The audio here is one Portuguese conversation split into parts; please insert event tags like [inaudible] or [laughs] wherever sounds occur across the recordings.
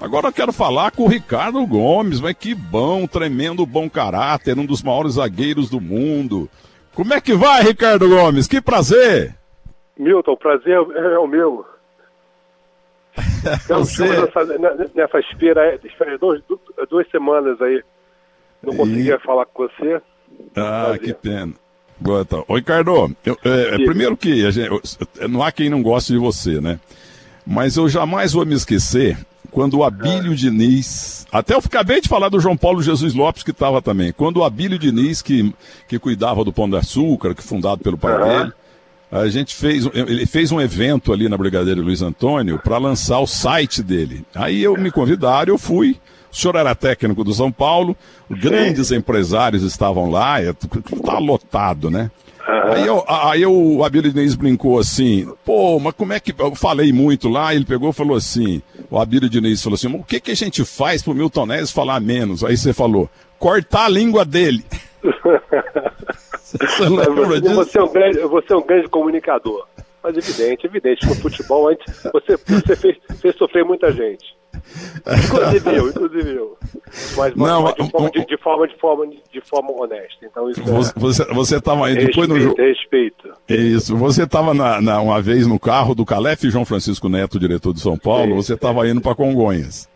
Agora eu quero falar com o Ricardo Gomes, mas que bom, tremendo bom caráter, um dos maiores zagueiros do mundo. Como é que vai, Ricardo Gomes? Que prazer! Milton, o prazer é o meu. [laughs] Você... Nessa, nessa espera, espera duas, duas semanas aí, não conseguia e... falar com você. Ah, prazer. que pena. Boa, então. Ô, Ricardo, eu, é, primeiro que gente, não há quem não goste de você, né? Mas eu jamais vou me esquecer quando o Abílio é. Diniz. Até eu acabei de falar do João Paulo Jesus Lopes, que estava também. Quando o Abílio Diniz, que, que cuidava do Pão de Açúcar, que fundado pelo pai uhum. dele, a gente fez, ele fez um evento ali na Brigadeiro Luiz Antônio para lançar o site dele. Aí eu me convidaram, eu fui. O senhor era técnico do São Paulo, grandes empresários estavam lá, está lotado, né? Uhum. Aí, eu, aí o Abílio Diniz brincou assim, pô, mas como é que. Eu falei muito lá, ele pegou e falou assim: o Abílio Diniz falou assim: o que, que a gente faz pro Milton Neves falar menos? Aí você falou: cortar a língua dele. [laughs] você, lembra disso? Você, é um grande, você é um grande comunicador. Mas evidente, evidente, no futebol antes, você, você fez, fez sofrer muita gente. Inclusive eu, inclusive eu. Mas, não, mas de, forma, de, de, forma, de, forma, de forma honesta. Então isso você, é... você estava aí depois respeito, no Respeito. Isso. Você estava na, na, uma vez no carro do Calef João Francisco Neto, diretor de São Paulo. Sim, você estava indo para Congonhas.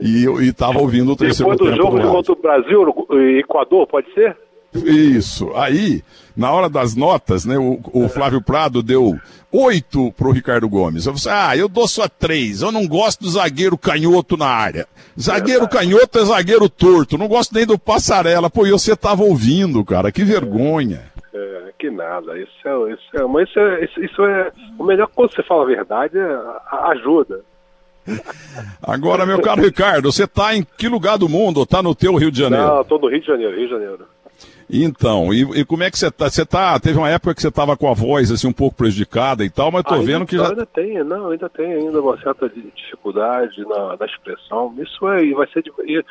E estava ouvindo o terceiro Depois do tempo jogo contra o Brasil e Equador, pode ser? Isso. Aí, na hora das notas, né, o, o Flávio Prado deu oito pro Ricardo Gomes. Eu falei, ah, eu dou só três. Eu não gosto do zagueiro canhoto na área. Zagueiro canhoto é zagueiro torto. Não gosto nem do passarela. Pô, e você tava ouvindo, cara. Que vergonha. É, que nada. Isso é, isso é, mas isso é, isso, é o melhor quando você fala a verdade, é, ajuda. Agora, meu caro Ricardo, você tá em que lugar do mundo? Tá no teu Rio de Janeiro? Não, tô no Rio de Janeiro, Rio de Janeiro. Então, e, e, como é que você tá? Você tá. Teve uma época que você tava com a voz assim um pouco prejudicada e tal, mas tô ainda, vendo que já. Ainda tem, não, ainda tem ainda uma certa dificuldade na, na expressão. Isso é, vai ser. E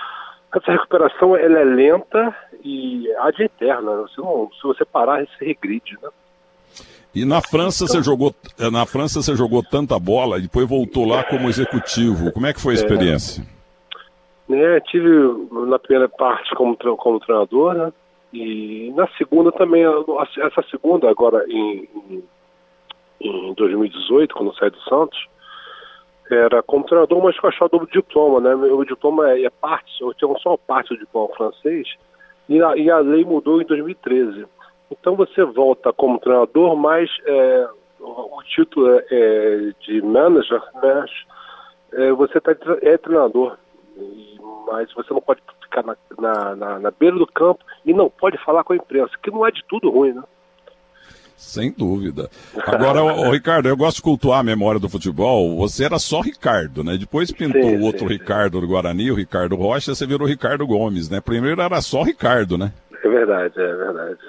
essa recuperação ela é lenta e há de eterna. Se, não, se você parar, você regride, né? E na França então, você jogou, na França você jogou tanta bola e depois voltou lá como executivo. Como é que foi a é. experiência? É, né, tive na primeira parte como, como treinador, né? E na segunda também, essa segunda agora em, em 2018, quando saí do Santos, era como treinador, mas com a do diploma, né? O diploma é, é parte, eu tenho só parte do diploma francês, e a, e a lei mudou em 2013. Então você volta como treinador, mas é, o título é, é de manager, mas é, você tá, é treinador, mas você não pode ficar na, na, na, na beira do campo e não pode falar com a imprensa, que não é de tudo ruim, né? Sem dúvida. Agora, Ricardo, eu gosto de cultuar a memória do futebol. Você era só Ricardo, né? Depois pintou o outro sim, Ricardo sim. do Guarani, o Ricardo Rocha, você virou Ricardo Gomes, né? Primeiro era só Ricardo, né? É verdade, é verdade.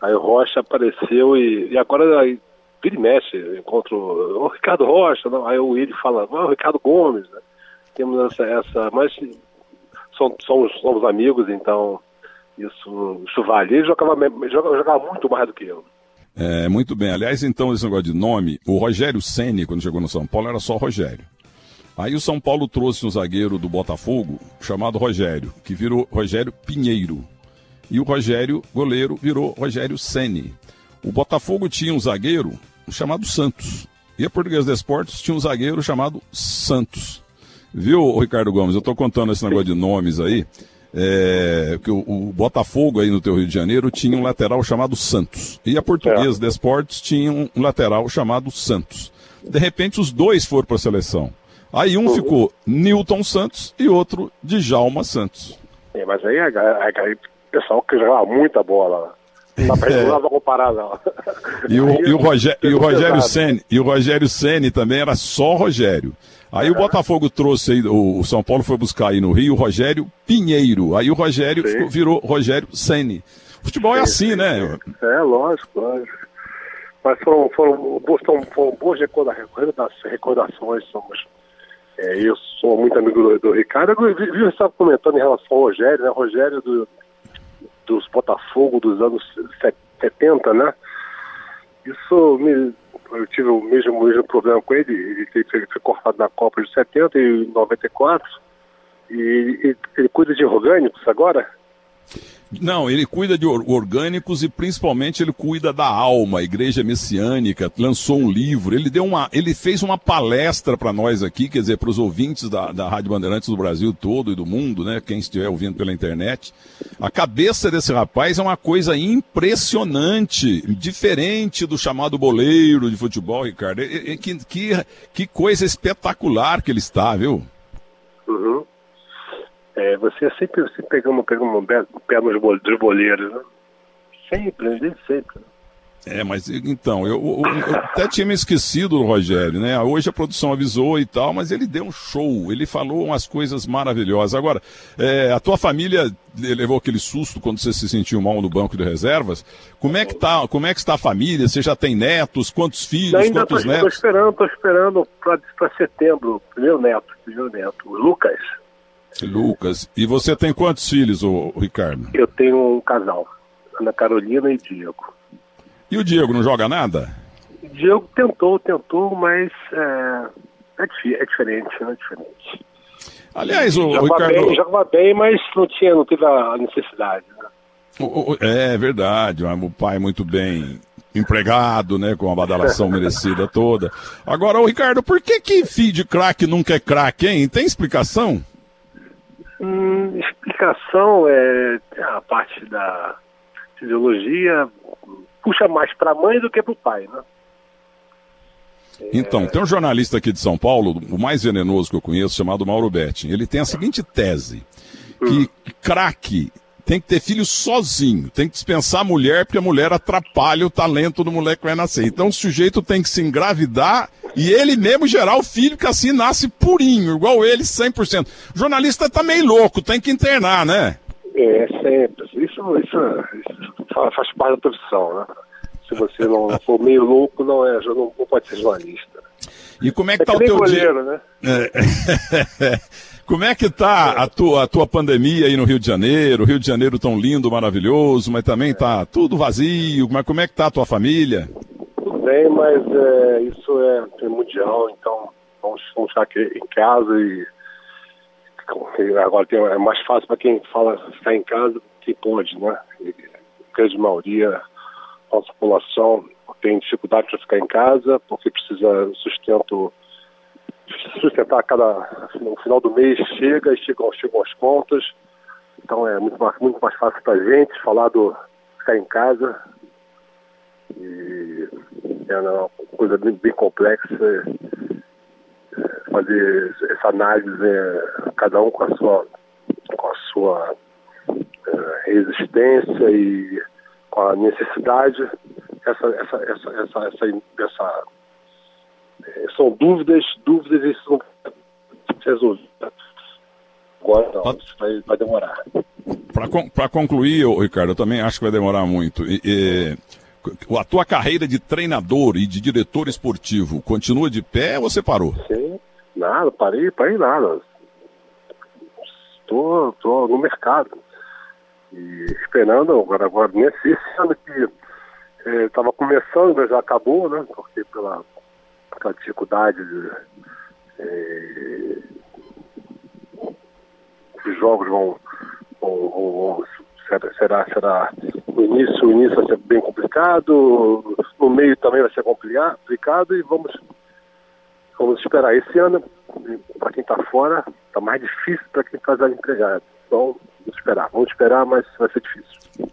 Aí o Rocha apareceu e, e agora aí, vira e mexe, encontro o Ricardo Rocha, não? aí o Willi fala, o Ricardo Gomes, né? Temos essa, essa mas somos, somos, amigos, então isso, isso vale. Ele jogava, jogava, jogava muito mais do que eu. É, muito bem. Aliás, então, esse negócio de nome, o Rogério Ceni quando chegou no São Paulo, era só Rogério. Aí o São Paulo trouxe um zagueiro do Botafogo, chamado Rogério, que virou Rogério Pinheiro. E o Rogério, goleiro, virou Rogério Ceni O Botafogo tinha um zagueiro chamado Santos. E a Portuguesa de Esportes tinha um zagueiro chamado Santos. Viu, Ricardo Gomes? Eu estou contando esse negócio de nomes aí. É, que o, o, Botafogo aí no teu Rio de Janeiro tinha um lateral chamado Santos. E a Portuguesa é. de Esportes tinha um, lateral chamado Santos. De repente os dois foram para a seleção. Aí um uhum. ficou Newton Santos e outro Djalma Santos. É, mas aí, o pessoal que jogava muita bola. Não dá pra, é. comparar, não. E o, e o, Rogério, [laughs] e o Rogério Senni, e o Rogério Senni também era só Rogério. Aí o Botafogo trouxe aí, o São Paulo foi buscar aí no Rio o Rogério Pinheiro. Aí o Rogério ficou, virou Rogério Ceni. Futebol é sim, assim, sim, né? É, lógico, lógico. Mas foram, foram, foram, foram boas recordações, somos. É, eu sou muito amigo do, do Ricardo. Eu vi, vi estava comentando em relação ao Rogério, né? Rogério do, dos Botafogo dos anos 70, né? Isso me eu tive o mesmo, mesmo problema com ele, ele foi, foi cortado na Copa de 70 e 94, E, ele cuida de orgânicos agora? Não, ele cuida de orgânicos e principalmente ele cuida da alma. A Igreja Messiânica lançou um livro. Ele deu uma, ele fez uma palestra para nós aqui, quer dizer, para os ouvintes da, da Rádio Bandeirantes do Brasil todo e do mundo, né? Quem estiver ouvindo pela internet. A cabeça desse rapaz é uma coisa impressionante, diferente do chamado boleiro de futebol, Ricardo. Que, que, que coisa espetacular que ele está, viu? Uhum. É, você sempre, sempre pegando, pegando um pé nos dos boleiros, né? Sempre, desde sempre. É, mas então, eu, eu, eu, até tinha me esquecido do Rogério, né? Hoje a produção avisou e tal, mas ele deu um show, ele falou umas coisas maravilhosas. Agora, é, a tua família levou aquele susto quando você se sentiu mal no banco de reservas. Como é que tá, como é que está a família? Você já tem netos? Quantos filhos? Ainda quantos tô, netos? Estou esperando, estou esperando para setembro, primeiro neto, primeiro neto, o Lucas. Lucas. E você tem quantos filhos, ô, Ricardo? Eu tenho um casal, Ana Carolina e Diego. E o Diego não joga nada? O Diego tentou, tentou, mas é, é, é diferente, é diferente. Aliás, o, jogava Ricardo... Bem, jogava bem, mas não tinha, não teve a necessidade. Né? O, o, é verdade, o pai muito bem empregado, né, com a badalação merecida toda. Agora, o Ricardo, por que que filho de craque nunca é craque, hein? Tem explicação? Hum, explicação é a parte da fisiologia puxa mais para a mãe do que para o pai, né? Então, tem um jornalista aqui de São Paulo, o mais venenoso que eu conheço, chamado Mauro Betti. Ele tem a seguinte tese: que hum. craque tem que ter filho sozinho, tem que dispensar a mulher, porque a mulher atrapalha o talento do moleque que vai nascer. Então o sujeito tem que se engravidar e ele mesmo gerar o filho que assim nasce purinho, igual ele, 100%. O jornalista tá meio louco, tem que internar, né? É, sempre. Isso, isso, isso faz parte da profissão, né? Se você não for meio louco, não, é, não, não pode ser jornalista. E como é que é tá que o teu goleiro, dia? Né? É. [laughs] Como é que tá a tua, a tua pandemia aí no Rio de Janeiro? O Rio de Janeiro tão lindo, maravilhoso, mas também tá tudo vazio. Mas como é que tá a tua família? Tudo bem, mas é, isso é, é, mundial, então vamos, vamos ficar aqui em casa e agora tem, é mais fácil para quem fala ficar em casa que pode, né? E, a grande maioria nossa população tem dificuldade para ficar em casa porque precisa sustento sustentar cada no final do mês chega chegam, chegam as contas. Então é muito mais, muito mais fácil para a gente falar do ficar em casa. E é uma coisa bem, bem complexa é, fazer essa análise, é, cada um com a sua, com a sua é, resistência e com a necessidade. Essa, essa, essa, essa, essa, essa são dúvidas, dúvidas e não se resolver. Agora não, isso vai, vai demorar. Para concluir, Ricardo, eu também acho que vai demorar muito. E, e, a tua carreira de treinador e de diretor esportivo continua de pé ou você parou? Sim, nada, parei, parei nada. Estou tô, tô no mercado. E esperando, agora, agora nesse ano que estava é, começando, mas já acabou, né? Porque pela a dificuldade de, é, os jogos vão, vão, vão, será, será o início, o início vai ser bem complicado, no meio também vai ser complicado e vamos, vamos esperar. Esse ano, para quem está fora, está mais difícil para quem está empregado. Então, vamos esperar, vamos esperar, mas vai ser difícil.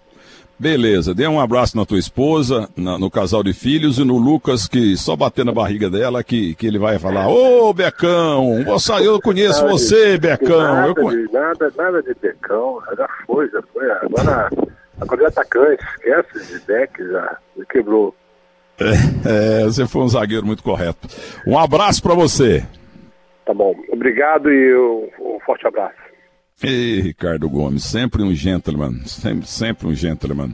Beleza, dê um abraço na tua esposa, na, no casal de filhos e no Lucas, que só bater na barriga dela, que, que ele vai falar, ô oh, Becão, você, eu conheço nada você, Becão. Nada, eu de, nada, nada de Becão, já foi, já foi. Agora, agora é atacante, esquece de Beck, já, já quebrou. É, é, você foi um zagueiro muito correto. Um abraço para você. Tá bom, obrigado e um, um forte abraço. Ei, Ricardo Gomes, sempre um gentleman, sempre, sempre um gentleman.